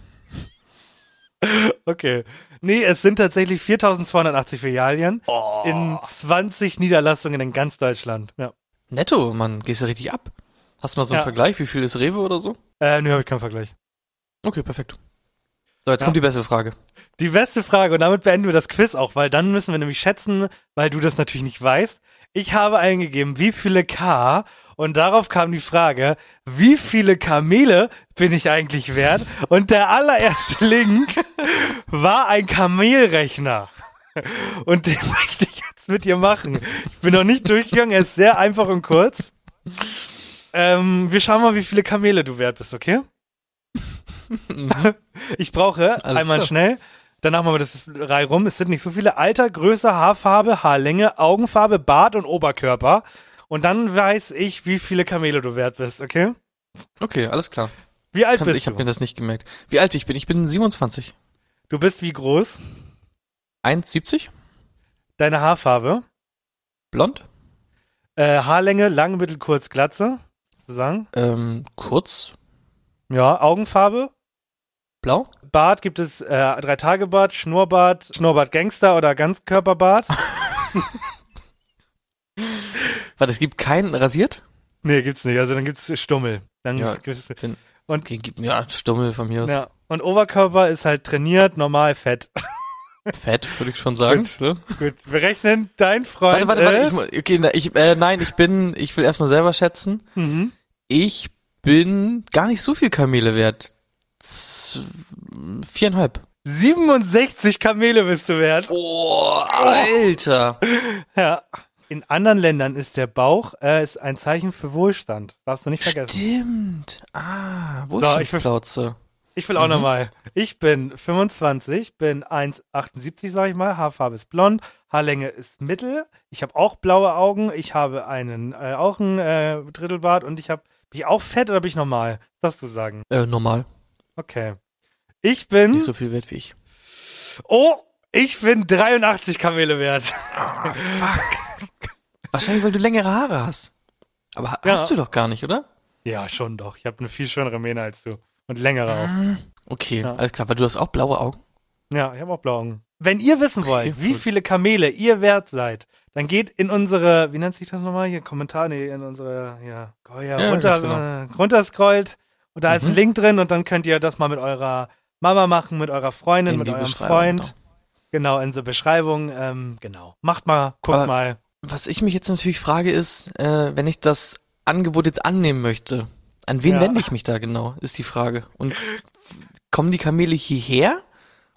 Okay. Nee, es sind tatsächlich 4280 Filialien Oh. in 20 Niederlassungen in ganz Deutschland. Ja. Netto, Mann, gehst du richtig ab. Hast du mal so einen Ja. Vergleich? Wie viel ist Rewe oder so? Äh, nö, habe ich keinen Vergleich. Okay, perfekt. So, jetzt Ja. kommt die beste Frage. Die beste Frage und damit beenden wir das Quiz auch, weil dann müssen wir nämlich schätzen, weil du das natürlich nicht weißt. Ich habe eingegeben, wie viele K und darauf kam die Frage, wie viele Kamele bin ich eigentlich wert? Und der allererste (laughs) Link war ein Kamelrechner. Und den (laughs) möchte ich jetzt mit dir machen. Ich bin noch nicht durchgegangen, er ist sehr einfach und kurz. Ähm, wir schauen mal, wie viele Kamele du wert bist, okay? Ich brauche Alles einmal klar. schnell, danach machen wir das Reihe rum. Es sind nicht so viele. Alter, Größe, Haarfarbe, Haarlänge, Augenfarbe, Bart und Oberkörper. Und dann weiß ich, wie viele Kamele du wert bist, okay? Okay, alles klar. Wie alt Kannst, bist ich habe du? mir das nicht gemerkt. Wie alt ich bin? Ich bin 27. Du bist wie groß? 1,70? Deine Haarfarbe? Blond? Äh, Haarlänge, lang, mittel, kurz, glatze? Zu sagen? Ähm, kurz? Ja, Augenfarbe? Blau? Bart gibt es äh, Drei-Tage-Bart, Schnurrbart, Schnurrbart-Gangster oder Ganzkörperbart. (laughs) Warte, es gibt keinen rasiert? nee, gibt's nicht. Also dann gibt's Stummel. Dann Ja, gibt's, den- und, Okay, gib mir ja, Stummel von mir aus. ja. und Oberkörper ist halt trainiert, normal, fett. (laughs) Fett, würde ich schon sagen. Gut. ne? Gut, wir rechnen, dein Freund Warte, warte, warte. Ich, ist... mu- okay, ich, äh, nein, ich bin, ich will erstmal selber schätzen. mhm. Ich bin gar nicht so viel Kamele wert. Viereinhalb. 67 Kamele bist du wert. Boah, Alter. Ja. In anderen Ländern ist der Bauch äh, ist ein Zeichen für Wohlstand. Das darfst du nicht vergessen. Stimmt. Ah, So, ich will- Wohlstandsplauze. Ich will auch Mhm. nochmal. Ich bin 25, bin 1,78, sag ich mal. Haarfarbe ist blond, Haarlänge ist mittel. Ich habe auch blaue Augen. Ich habe einen äh, auch einen äh, Drittelbart und ich habe bin ich auch fett oder bin ich normal? Das darfst du sagen. Äh, normal. Okay. Ich bin Nicht so viel wert wie ich. Oh, ich bin 83 Kamele wert. Wahrscheinlich, weil du längere Haare hast. Aber Ja. hast du doch gar nicht, oder? Ja, schon doch. Ich habe eine viel schönere Mähne als du und längere auch. Okay, Ja. alles klar, weil du hast auch blaue Augen. Ja, ich habe auch blaue Augen. Wenn ihr wissen wollt, Okay, wie viele Kamele ihr wert seid, dann geht in unsere, wie nennt sich das nochmal hier, Kommentar, nee, in unsere, ja, oh ja, Ja, runter, genau. äh, runterscrollt und da ist ein Mhm. Link drin und dann könnt ihr das mal mit eurer Mama machen, mit eurer Freundin, In mit eurem Freund. genau. Genau, in der Beschreibung, ähm, genau. Macht mal, guckt Aber- mal. Was ich mich jetzt natürlich frage ist, äh, wenn ich das Angebot jetzt annehmen möchte, an wen Ja. wende ich mich da genau, ist die Frage. Und kommen die Kamele hierher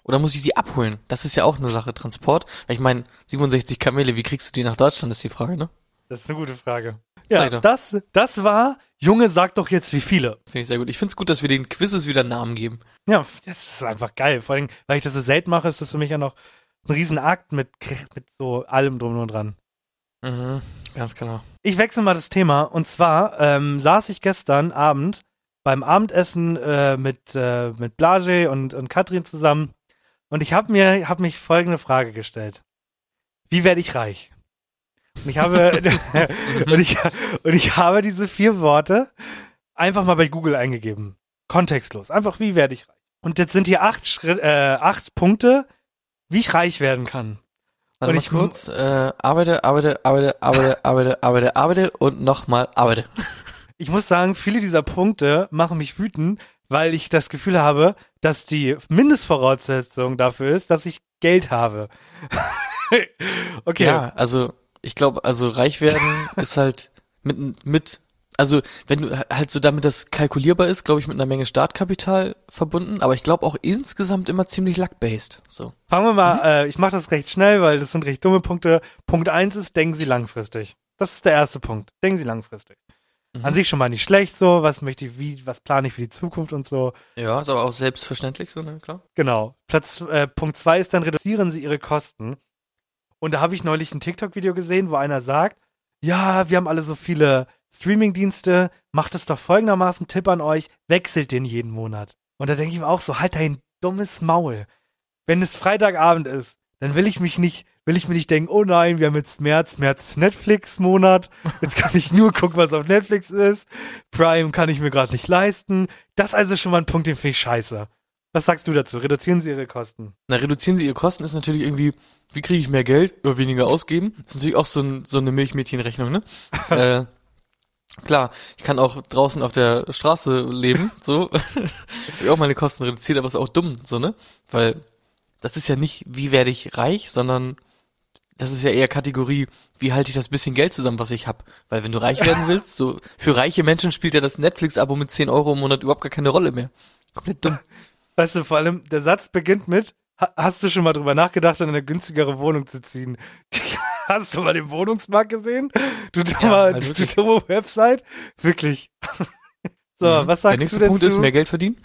oder muss ich die abholen? Das ist ja auch eine Sache, Transport. Weil ich meine, 67 Kamele, wie kriegst du die nach Deutschland, ist die Frage, ne? Das ist eine gute Frage. Ja, das, das war, Junge, sag doch jetzt wie viele. Finde ich sehr gut. Ich finde es gut, dass wir den Quizzes wieder einen Namen geben. Ja, das ist einfach geil. Vor allem, weil ich das so selten mache, ist das für mich ja noch ein Riesenakt mit, mit so allem drum und dran. Mhm, ganz genau. Ich wechsle mal das Thema. Und zwar ähm, saß ich gestern Abend beim Abendessen äh, mit, äh, mit Blage und, und Katrin zusammen. Und ich habe mir hab mich folgende Frage gestellt. Wie werde ich reich? Und ich habe (laughs) und, ich, und ich habe diese vier Worte einfach mal bei Google eingegeben. Kontextlos. Einfach, wie werde ich reich? Und jetzt sind hier acht, Schritt, äh, acht Punkte, wie ich reich werden kann. Warte Und mal ich- kurz. Äh, arbeite, arbeite, arbeite, arbeite, arbeite, arbeite, arbeite und nochmal arbeite. ich muss sagen, viele dieser Punkte machen mich wütend, weil ich das Gefühl habe, dass die Mindestvoraussetzung dafür ist, dass ich Geld habe. (laughs) okay. Ja, also ich glaube, also reich werden (laughs) ist halt mit mit also wenn du halt so damit das kalkulierbar ist, glaube ich, mit einer Menge Startkapital verbunden, aber ich glaube auch insgesamt immer ziemlich luck-based. So. Fangen wir mal, äh, ich mache das recht schnell, weil das sind recht dumme Punkte. Punkt eins ist, denken Sie langfristig. Das ist der erste Punkt. Denken Sie langfristig. Mhm. An sich schon mal nicht schlecht so, was möchte ich, wie, was plane ich für die Zukunft und so. Ja, ist aber auch selbstverständlich so, ne, klar. Genau. Platz, äh, Punkt zwei ist dann, reduzieren Sie Ihre Kosten. Und da habe ich neulich ein TikTok-Video gesehen, wo einer sagt, ja, wir haben alle so viele Streaming-Dienste, macht es doch folgendermaßen, Tipp an euch, wechselt den jeden Monat. Und da denke ich mir auch so, halt dein dummes Maul. Wenn es Freitagabend ist, dann will ich mich nicht, will ich mir nicht denken, oh nein, wir haben jetzt März, März Netflix-Monat, jetzt kann ich nur gucken, was auf Netflix ist, Prime kann ich mir gerade nicht leisten. Das ist also schon mal ein Punkt, den finde ich scheiße. Was sagst du dazu? Reduzieren Sie Ihre Kosten. Na, reduzieren sie ihre Kosten ist natürlich irgendwie, wie kriege ich mehr Geld oder weniger ausgeben? ist natürlich auch so, ein, so eine Milchmädchenrechnung, ne? (laughs) äh, klar, ich kann auch draußen auf der Straße leben, (laughs) so. (laughs) Hab ich auch meine Kosten reduziert, aber ist auch dumm, so, ne? Weil das ist ja nicht, wie werde ich reich, sondern das ist ja eher Kategorie, wie halte ich das bisschen Geld zusammen, was ich hab? Weil wenn du reich werden willst, so für reiche Menschen spielt ja das Netflix-Abo mit 10 Euro im Monat überhaupt gar keine Rolle mehr. Komplett dumm. Weißt du, vor allem, der Satz beginnt mit, ha hast du schon mal drüber nachgedacht, in eine günstigere Wohnung zu ziehen? (laughs) hast du mal den Wohnungsmarkt gesehen? Du dummer, halt du wirklich. dumme Website? Wirklich. (laughs) so, Mhm. was Der sagst nächste du? Punkt ist, mehr Geld verdienen.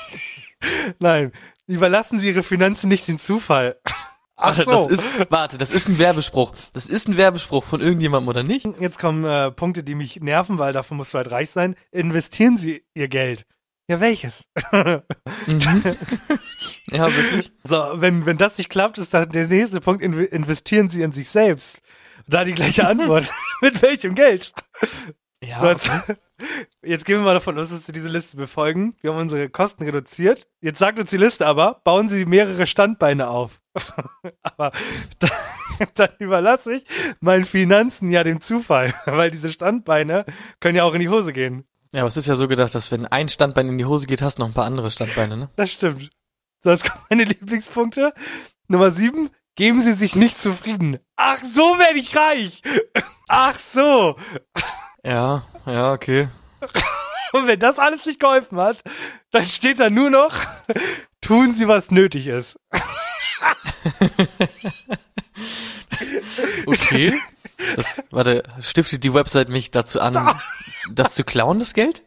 (laughs) Nein, überlassen Sie Ihre Finanzen nicht dem Zufall. Ach Warte, so. das ist, warte, das ist ein Werbespruch. Das ist ein Werbespruch von irgendjemandem oder nicht? Jetzt kommen äh, Punkte, die mich nerven, weil dafür musst du halt reich sein. Investieren Sie Ihr Geld. Ja, welches? Mhm. (laughs) ja, wirklich. So, wenn, wenn das nicht klappt, ist dann der nächste Punkt, inv investieren Sie in sich selbst. Da die gleiche Antwort. (laughs) (laughs) Mit welchem Geld? Ja, So, als, Jetzt gehen wir mal davon aus, dass Sie diese Liste befolgen. Wir haben unsere Kosten reduziert. Jetzt sagt uns die Liste aber, bauen Sie mehrere Standbeine auf. aber dann, dann überlasse ich meinen Finanzen ja dem Zufall, weil diese Standbeine können ja auch in die Hose gehen. Ja, aber es ist ja so gedacht, dass wenn ein Standbein in die Hose geht, hast du noch ein paar andere Standbeine, ne? Das stimmt. So, jetzt kommen meine Lieblingspunkte. Nummer sieben, geben Sie sich nicht zufrieden. Ach, so werde ich reich. Ach so. Ja, ja, okay. Und wenn das alles nicht geholfen hat, dann steht da nur noch, tun Sie, was nötig ist. (laughs) Okay. (laughs) Das, warte, stiftet die Website mich dazu an, das zu klauen, das Geld?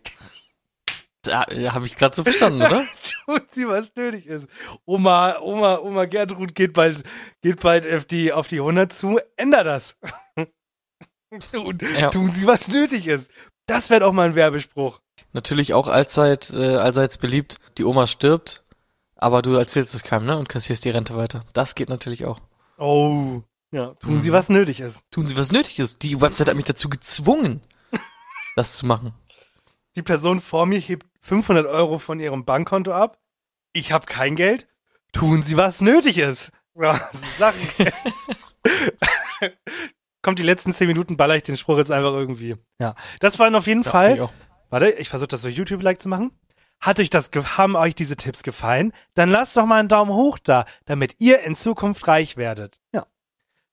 Da habe ich gerade so verstanden, oder? (laughs) Tun Sie, was nötig ist. Oma, Oma, Oma Gertrud geht bald, geht bald auf die, auf die 100 zu. Änder das. (laughs) Tun, Ja. tun Sie, was nötig ist. Das wäre doch mal ein Werbespruch. Natürlich auch allzeit, äh, allseits beliebt. Die Oma stirbt, aber du erzählst es keinem, ne? Und kassierst die Rente weiter. Das geht natürlich auch. Oh. Ja, tun Mhm. Sie, was nötig ist. Tun Sie, was nötig ist. Die Website hat mich dazu gezwungen, (laughs) das zu machen. Die Person vor mir hebt 500 Euro von ihrem Bankkonto ab. Ich habe kein Geld. Tun Sie, was nötig ist. (laughs) Ja, Sachen. (laughs) Kommt die letzten 10 Minuten, baller ich den Spruch jetzt einfach irgendwie. Ja, das waren auf jeden Ja, Fall. ich. Warte, ich versuche das so YouTube-like zu machen. Hat euch das, haben euch diese Tipps gefallen? Dann lasst doch mal einen Daumen hoch da, damit ihr in Zukunft reich werdet. Ja.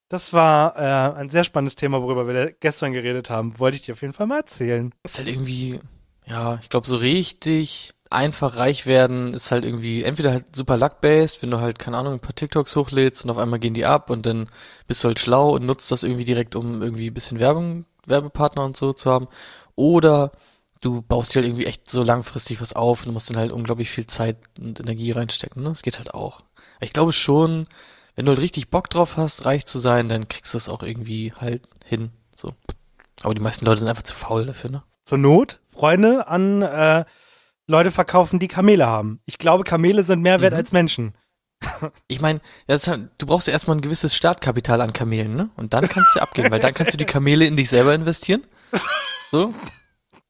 Das war äh, ein sehr spannendes Thema, worüber wir gestern geredet haben. Wollte ich dir auf jeden Fall mal erzählen. ist halt irgendwie, ja, ich glaube, so richtig einfach reich werden ist halt irgendwie entweder halt super luck-based, wenn du halt, keine Ahnung, ein paar TikToks hochlädst und auf einmal gehen die ab und dann bist du halt schlau und nutzt das irgendwie direkt, um irgendwie ein bisschen Werbung, Werbepartner und so zu haben. Oder du baust dir halt irgendwie echt so langfristig was auf und musst dann halt unglaublich viel Zeit und Energie reinstecken, ne? Das geht halt auch. Ich glaube schon, wenn du halt richtig Bock drauf hast, reich zu sein, dann kriegst du es auch irgendwie halt hin, so. Aber die meisten Leute sind einfach zu faul dafür, ne? Zur Not Freunde an äh, Leute verkaufen, die Kamele haben. Ich glaube, Kamele sind mehr wert Mhm. als Menschen. (laughs) Ich meine, du brauchst ja erstmal ein gewisses Startkapital an Kamelen, ne? Und dann kannst du abgeben, weil dann kannst du die Kamele in dich selber investieren. So.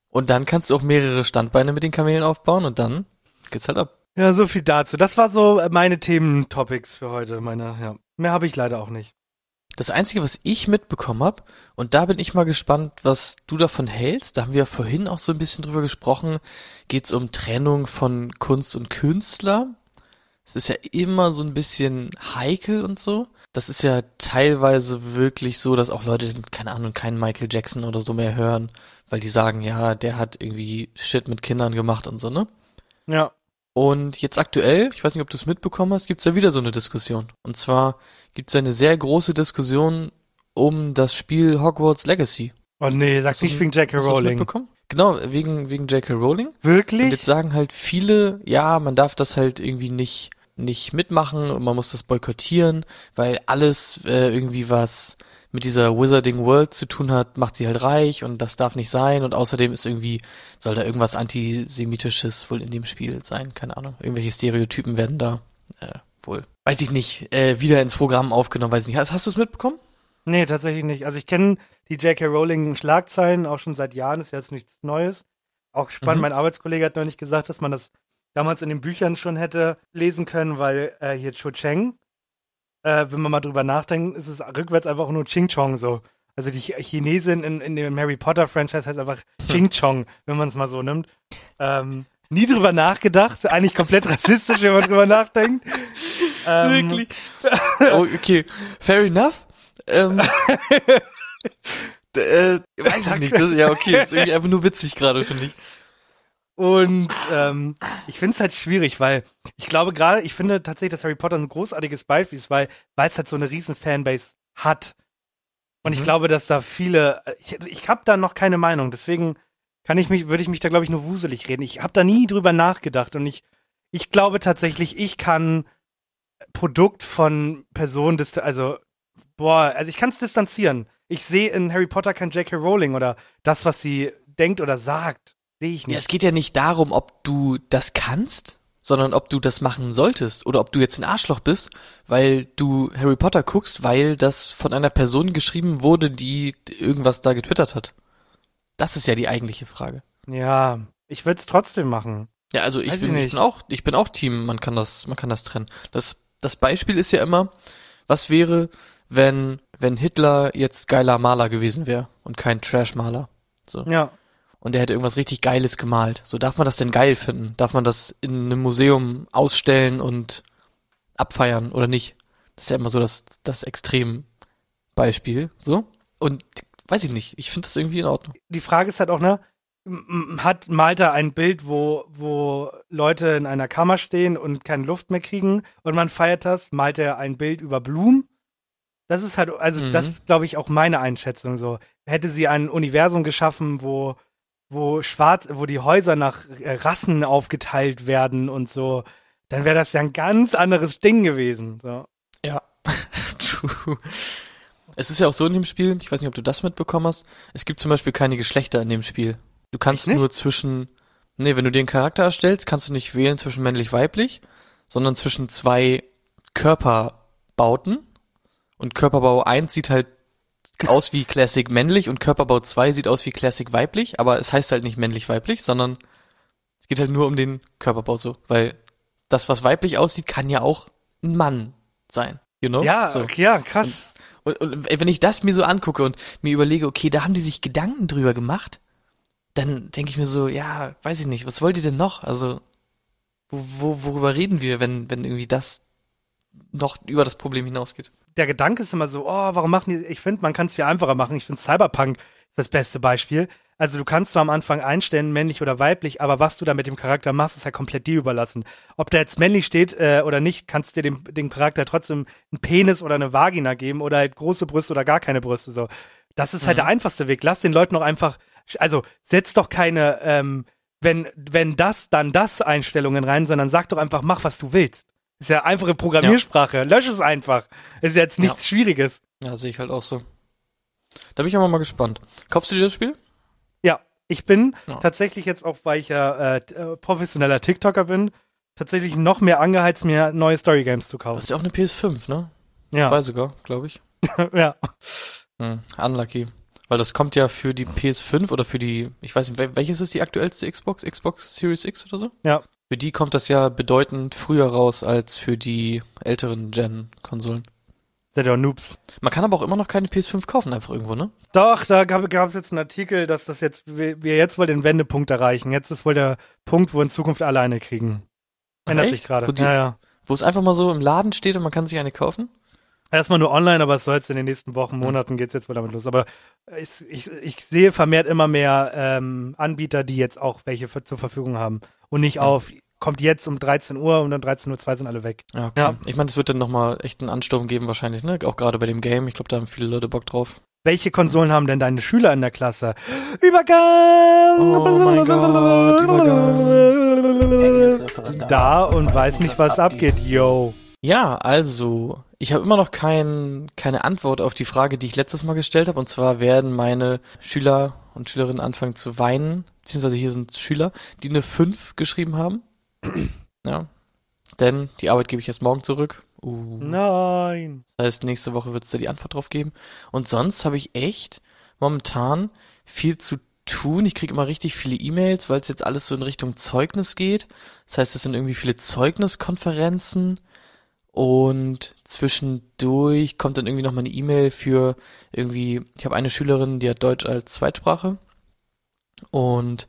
Und dann kannst du auch mehrere Standbeine mit den Kamelen aufbauen und dann geht's halt ab. Ja, so viel dazu. Das war so meine Themen-Topics für heute. Meine, ja. Mehr habe ich leider auch nicht. Das Einzige, was ich mitbekommen hab, und da bin ich mal gespannt, was du davon hältst, da haben wir ja vorhin auch so ein bisschen drüber gesprochen, geht's um Trennung von Kunst und Künstler. Es ist ja immer so ein bisschen heikel und so. Das ist ja teilweise wirklich so, dass auch Leute, keine Ahnung, keinen Michael Jackson oder so mehr hören, weil die sagen, ja, der hat irgendwie Shit mit Kindern gemacht und so, ne? Ja. Und jetzt aktuell, ich weiß nicht, ob du es mitbekommen hast, gibt's ja wieder so eine Diskussion. Und zwar gibt's eine sehr große Diskussion um das Spiel Hogwarts Legacy. Oh nee, sag nicht wegen J.K. Hast du Rowling. mitbekommen? Genau, wegen, wegen J.K. Rowling. Und Wirklich? jetzt sagen halt viele, ja, man darf das halt irgendwie nicht, nicht mitmachen und man muss das boykottieren, weil alles äh, irgendwie was mit dieser Wizarding World zu tun hat, macht sie halt reich und das darf nicht sein und außerdem ist irgendwie, soll da irgendwas Antisemitisches wohl in dem Spiel sein, keine Ahnung. Irgendwelche Stereotypen werden da äh, wohl, weiß ich nicht, äh, wieder ins Programm aufgenommen, weiß ich nicht. Hast, hast du es mitbekommen? Nee, tatsächlich nicht. Also ich kenne die J.K. Rowling Schlagzeilen auch schon seit Jahren, ist jetzt nichts Neues. Auch spannend, Mhm. mein Arbeitskollege hat neulich gesagt, dass man das damals in den Büchern schon hätte lesen können, weil äh, hier Cho Cheng, äh, wenn man mal drüber nachdenkt, ist es rückwärts einfach nur Ching Chong so. Also die Ch- Chinesin in, in dem Harry Potter Franchise heißt einfach Ching Chong, wenn man es mal so nimmt. Ähm, nie drüber nachgedacht, eigentlich komplett (laughs) rassistisch, wenn man drüber nachdenkt. Ähm, Wirklich? (laughs) oh, okay, fair enough. Ähm, (laughs) äh, weiß ich nicht. Das, ja, okay, ist irgendwie einfach nur witzig gerade, finde ich. Und ähm, ich finde es halt schwierig, weil ich glaube gerade, ich finde tatsächlich, dass Harry Potter ein großartiges Beispiel ist, weil es halt so eine riesen Fanbase hat. Und ich Mhm. glaube, dass da viele, ich, ich habe da noch keine Meinung, deswegen kann ich mich, würde ich mich da glaube ich nur wuselig reden. Ich habe da nie drüber nachgedacht und ich, ich glaube tatsächlich, ich kann Produkt von Personen, also boah, also ich kann es distanzieren. Ich sehe in Harry Potter kein J.K. Rowling oder das, was sie denkt oder sagt, sehe ich Ja, nicht. es geht ja nicht darum, ob du das kannst, sondern ob du das machen solltest oder ob du jetzt ein Arschloch bist, weil du Harry Potter guckst, weil das von einer Person geschrieben wurde, die irgendwas da getwittert hat. Das ist ja die eigentliche Frage. Ja, ich würde es trotzdem machen. Ja, also ich bin, ich bin auch, ich bin auch Team, man kann das, man kann das trennen. Das, das Beispiel ist ja immer, was wäre, wenn, wenn Hitler jetzt geiler Maler gewesen wäre und kein Trash-Maler. So. Ja. Und der hätte irgendwas richtig Geiles gemalt. So, darf man das denn geil finden? Darf man das in einem Museum ausstellen und abfeiern oder nicht? Das ist ja immer so das, das Extrembeispiel, so. Und weiß ich nicht, ich finde das irgendwie in Ordnung. Die Frage ist halt auch, ne, hat Malta ein Bild, wo, wo Leute in einer Kammer stehen und keine Luft mehr kriegen und man feiert das? Malt er ein Bild über Blumen? Das ist halt, also Mhm. das ist, glaube ich, auch meine Einschätzung so. Hätte sie ein Universum geschaffen, wo, wo schwarz, wo die Häuser nach äh, Rassen aufgeteilt werden und so, dann wäre das ja ein ganz anderes Ding gewesen. So. Ja. (laughs) True. Es ist ja auch so in dem Spiel, ich weiß nicht, ob du das mitbekommen hast, es gibt zum Beispiel keine Geschlechter in dem Spiel. Du kannst nur zwischen, nee, wenn du dir einen Charakter erstellst, kannst du nicht wählen zwischen männlich-weiblich, sondern zwischen zwei Körperbauten. Und Körperbau 1 sieht halt aus wie Classic männlich und Körperbau 2 sieht aus wie Classic weiblich, aber es heißt halt nicht männlich-weiblich, sondern es geht halt nur um den Körperbau so, weil das, was weiblich aussieht, kann ja auch ein Mann sein. You know? Ja, so. okay, ja, krass. Und, und wenn ich das mir so angucke und mir überlege, okay, da haben die sich Gedanken drüber gemacht, dann denke ich mir so, ja, weiß ich nicht, was wollt ihr denn noch? Also, wo, wo, worüber reden wir, wenn, wenn irgendwie das noch über das Problem hinausgeht? Der Gedanke ist immer so, oh, warum machen die, ich finde, man kann es viel einfacher machen. Ich finde Cyberpunk ist das beste Beispiel. Also du kannst zwar am Anfang einstellen, männlich oder weiblich, aber was du da mit dem Charakter machst, ist ja komplett dir überlassen. Ob der jetzt männlich steht äh, oder nicht, kannst dir dem, dem Charakter trotzdem einen Penis oder eine Vagina geben oder halt große Brüste oder gar keine Brüste. So, das ist halt Mhm. der einfachste Weg. Lass den Leuten doch einfach, also setz doch keine, ähm, wenn wenn das dann das Einstellungen rein, sondern sag doch einfach, mach was du willst. Ist ja einfache Programmiersprache. Lösch es einfach. Ist jetzt nichts Schwieriges. Ja, sehe ich halt auch so. Da bin ich aber mal gespannt. Kaufst du dir das Spiel? Ja, ich bin Ja. tatsächlich jetzt auch, weil ich ja äh, äh, professioneller TikToker bin, tatsächlich noch mehr angeheizt, mir neue Storygames zu Du kaufen. hast ja auch eine PS5, ne? Ja, Zwei sogar, glaube ich. (laughs) ja. Hm, unlucky. Weil das kommt ja für die PS5 oder für die, ich weiß nicht, wel- welches ist die aktuellste Xbox? Xbox Series X oder so? Ja. Für die kommt das ja bedeutend früher raus als für die älteren Gen-Konsolen. Seid ihr Noobs. Man kann aber auch immer noch keine PS5 kaufen, einfach irgendwo, ne? Doch, da gab es jetzt einen Artikel, dass das jetzt, wir, wir jetzt wohl den Wendepunkt erreichen. Jetzt ist wohl der Punkt, wo in Zukunft alle eine kriegen. Ändert Ach, sich echt? gerade. Wo die- Ja, ja. Wo es einfach mal so im Laden steht und man kann sich eine kaufen? Erstmal nur online, aber es soll jetzt in den nächsten Hm. Wochen, Monaten geht's jetzt wohl damit los. Aber ich, ich, ich sehe vermehrt immer mehr ähm, Anbieter, die jetzt auch welche für, zur Verfügung haben. Und nicht auf, kommt jetzt um 13 Uhr und dann 13.02 Uhr sind alle weg. Ja, okay. Ja. Ich meine, es wird dann nochmal echt einen Ansturm geben wahrscheinlich, ne? Auch gerade bei dem Game. Ich glaube, da haben viele Leute Bock drauf. Welche Konsolen haben denn deine Schüler in der Klasse? Übergang! Oh mein Gott, Da und weiß nicht, was abgeht, yo. Ja, also, ich habe immer noch kein, keine Antwort auf die Frage, die ich letztes Mal gestellt habe. Und zwar werden meine Schüler und Schülerinnen anfangen zu weinen. Beziehungsweise hier sind Schüler, die eine 5 geschrieben haben. ja. Denn die Arbeit gebe ich erst morgen zurück. Uh. Nein. Das heißt, nächste Woche wird es da die Antwort drauf geben. Und sonst habe ich echt momentan viel zu tun. Ich kriege immer richtig viele E-Mails, weil es jetzt alles so in Richtung Zeugnis geht. Das heißt, es sind irgendwie viele Zeugniskonferenzen. Und zwischendurch kommt dann irgendwie noch mal eine E-Mail für irgendwie, ich habe eine Schülerin, die hat Deutsch als Zweitsprache. Und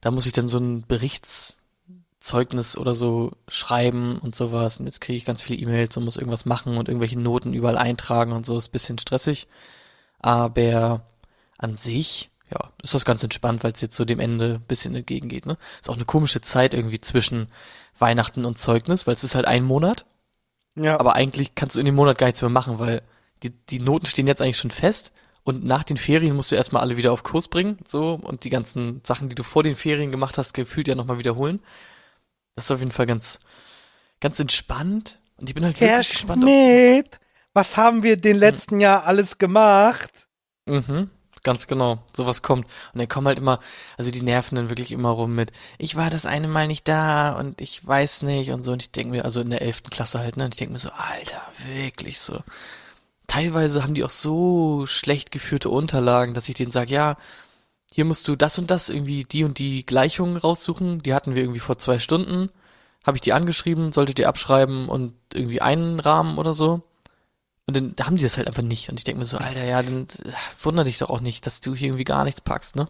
da muss ich dann so ein Berichtszeugnis oder so schreiben und sowas. Und jetzt kriege ich ganz viele E-Mails und muss irgendwas machen und irgendwelche Noten überall eintragen und so. Ist bisschen stressig. Aber an sich, ja, ist das ganz entspannt, weil es jetzt so dem Ende bisschen entgegengeht. Ne? Ist auch eine komische Zeit irgendwie zwischen Weihnachten und Zeugnis, weil es ist halt ein Monat. Ja, Aber eigentlich kannst du in dem Monat gar nichts mehr machen, weil die, die Noten stehen jetzt eigentlich schon fest. Und nach den Ferien musst du erstmal alle wieder auf Kurs bringen, so, und die ganzen Sachen, die du vor den Ferien gemacht hast, gefühlt ja nochmal wiederholen. Das ist auf jeden Fall ganz, ganz entspannt. Und ich bin halt Herr wirklich gespannt. Schmidt, was haben wir den letzten Jahr alles gemacht? mhm, ganz genau. Sowas kommt. Und dann kommen halt immer, also die nerven dann wirklich immer rum mit, ich war das eine Mal nicht da und ich weiß nicht und so. Und ich denke mir, also in der elften Klasse halt, ne, und ich denke mir so, Alter, wirklich so. Teilweise haben die auch so schlecht geführte Unterlagen, dass ich denen sage, ja, hier musst du das und das irgendwie die und die Gleichungen raussuchen. Die hatten wir irgendwie vor zwei Stunden. Habe ich die angeschrieben, solltet ihr abschreiben und irgendwie einrahmen oder so. Und dann haben die das halt einfach nicht. Und ich denke mir so, Alter, ja, dann äh, wunder dich doch auch nicht, dass du hier irgendwie gar nichts packst, ne?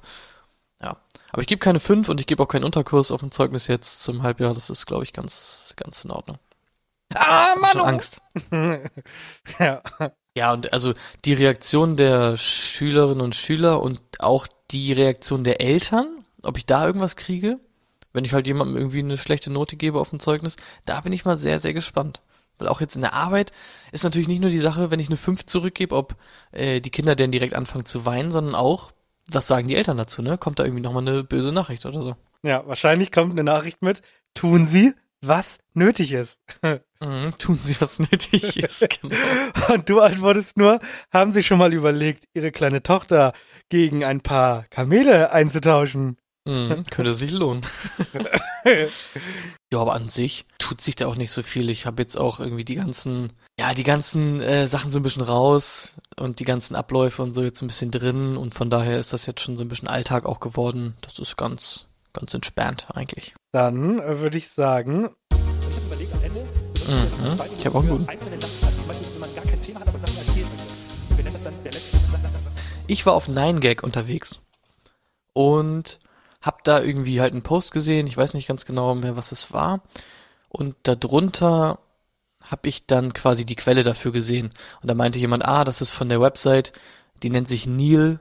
Ja. Aber ich gebe keine fünf und ich gebe auch keinen Unterkurs auf dem Zeugnis jetzt zum Halbjahr. Das ist, glaube ich, ganz, ganz in Ordnung. Ah, Mann! Schon Angst. (laughs) ja. Ja, und also die Reaktion der Schülerinnen und Schüler und auch die Reaktion der Eltern, ob ich da irgendwas kriege, wenn ich halt jemandem irgendwie eine schlechte Note gebe auf dem Zeugnis, da bin ich mal sehr, sehr gespannt. Weil auch jetzt in der Arbeit ist natürlich nicht nur die Sache, wenn ich eine 5 zurückgebe, ob äh, die Kinder denn direkt anfangen zu weinen, sondern auch, was sagen die Eltern dazu, ne? Kommt da irgendwie nochmal eine böse Nachricht oder so? Ja, wahrscheinlich kommt eine Nachricht mit, tun Sie, was nötig ist. (laughs) Mhm, tun Sie, was nötig ist, (laughs) genau. Und du antwortest nur, haben Sie schon mal überlegt, Ihre kleine Tochter gegen ein paar Kamele einzutauschen? Mhm, (laughs) könnte sich lohnen. ja, aber an sich tut sich da auch nicht so viel. Ich habe jetzt auch irgendwie die ganzen, ja, die ganzen äh, Sachen so ein bisschen raus und die ganzen Abläufe und so jetzt ein bisschen drin und von daher ist das jetzt schon so ein bisschen Alltag auch geworden. Das ist ganz, ganz entspannt eigentlich. Dann äh, würde ich sagen, Ich habe überlegt, am Ende Mhm. Ich hab auch einen guten. einzelne Sachen, also zum Beispiel, wenn man gar kein Thema hat, aber Sachen erzählen möchte. Und wir nennen das dann der letzte. Das, das, das, das. Ich war auf 9gag unterwegs und hab da irgendwie halt einen Post gesehen, ich weiß nicht ganz genau mehr, was es war. Und darunter habe ich dann quasi die Quelle dafür gesehen. Und da meinte jemand, ah, das ist von der Website, die nennt sich neil.fun.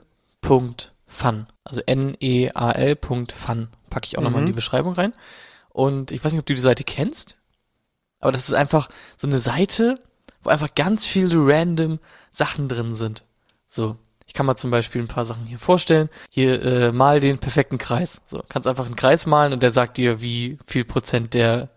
Also N-E-A-L.fun. Packe ich auch nochmal in die Beschreibung rein. Und ich weiß nicht, ob du die Seite kennst, aber das ist einfach so eine Seite, wo einfach ganz viele random Sachen drin sind. So, ich kann mal zum Beispiel ein paar Sachen hier vorstellen. Hier äh, mal den perfekten Kreis. So, kannst einfach einen Kreis malen und der sagt dir, wie viel Prozent der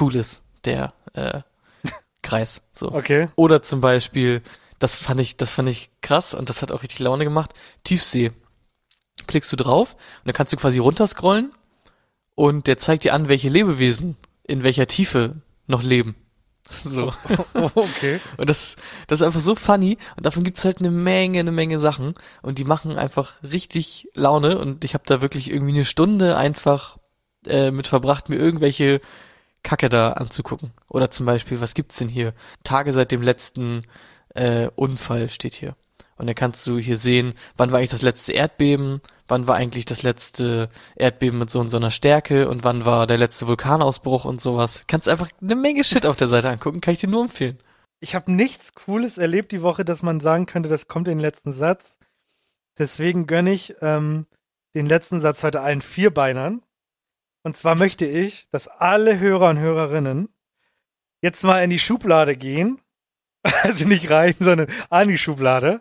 cool ist, der äh, (laughs) Kreis. So. okay. Oder zum Beispiel, das fand ich, das fand ich krass und das hat auch richtig Laune gemacht. Tiefsee. Klickst du drauf und dann kannst du quasi runterscrollen und der zeigt dir an, welche Lebewesen in welcher Tiefe noch leben. (laughs) So. okay. Und das, das ist einfach so funny. Und davon gibt's halt eine Menge, eine Menge Sachen. Und die machen einfach richtig Laune. Und ich habe da wirklich irgendwie eine Stunde einfach äh, mit verbracht, mir irgendwelche Kacke da anzugucken. Oder zum Beispiel, was gibt's denn hier? Tage seit dem letzten äh, Unfall steht hier. Und dann kannst du hier sehen, wann war eigentlich das letzte Erdbeben, wann war eigentlich das letzte Erdbeben mit so und so einer Stärke und wann war der letzte Vulkanausbruch und sowas. Kannst einfach eine Menge Shit auf der Seite angucken, kann ich dir nur empfehlen. Ich habe nichts Cooles erlebt die Woche, dass man sagen könnte, das kommt in den letzten Satz. Deswegen gönne ich ähm, den letzten Satz heute allen Vierbeinern. Und zwar möchte ich, dass alle Hörer und Hörerinnen jetzt mal in die Schublade gehen. (laughs) Also nicht rein, sondern an die Schublade.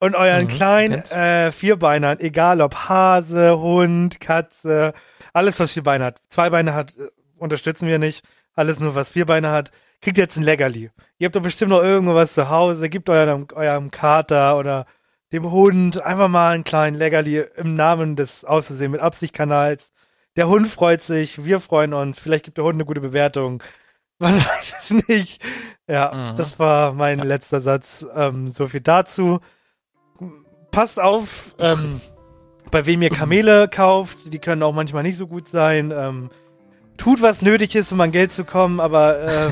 Und euren Mhm, kleinen äh, Vierbeinern, egal ob Hase, Hund, Katze, alles, was vier Beine hat. Zwei Beine hat, äh, unterstützen wir nicht. Alles nur, was vier Beine hat, kriegt jetzt ein Leckerli. Ihr habt doch bestimmt noch irgendwas zu Hause. Gebt eurem, eurem Kater oder dem Hund einfach mal einen kleinen Leckerli im Namen des Auszusehen mit Absichtkanals. Der Hund freut sich, wir freuen uns. Vielleicht gibt der Hund eine gute Bewertung. (laughs) Man weiß es nicht. Ja, Mhm. das war mein letzter Satz. Ähm, so viel dazu. Passt auf, ähm, bei wem ihr Kamele kauft. Die können auch manchmal nicht so gut sein. Ähm, tut, was nötig ist, um an Geld zu kommen, aber äh,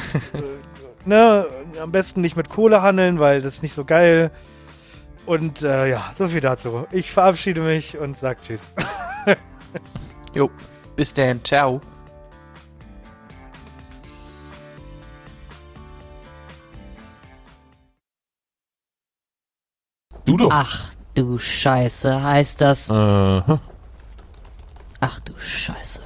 (laughs) ne, am besten nicht mit Kohle handeln, weil das ist nicht so geil. Und äh, ja, so viel dazu. Ich verabschiede mich und sag Tschüss. (laughs) Jo, bis dann, ciao. Du doch. Ach du Scheiße, heißt das. Aha. Ach du Scheiße.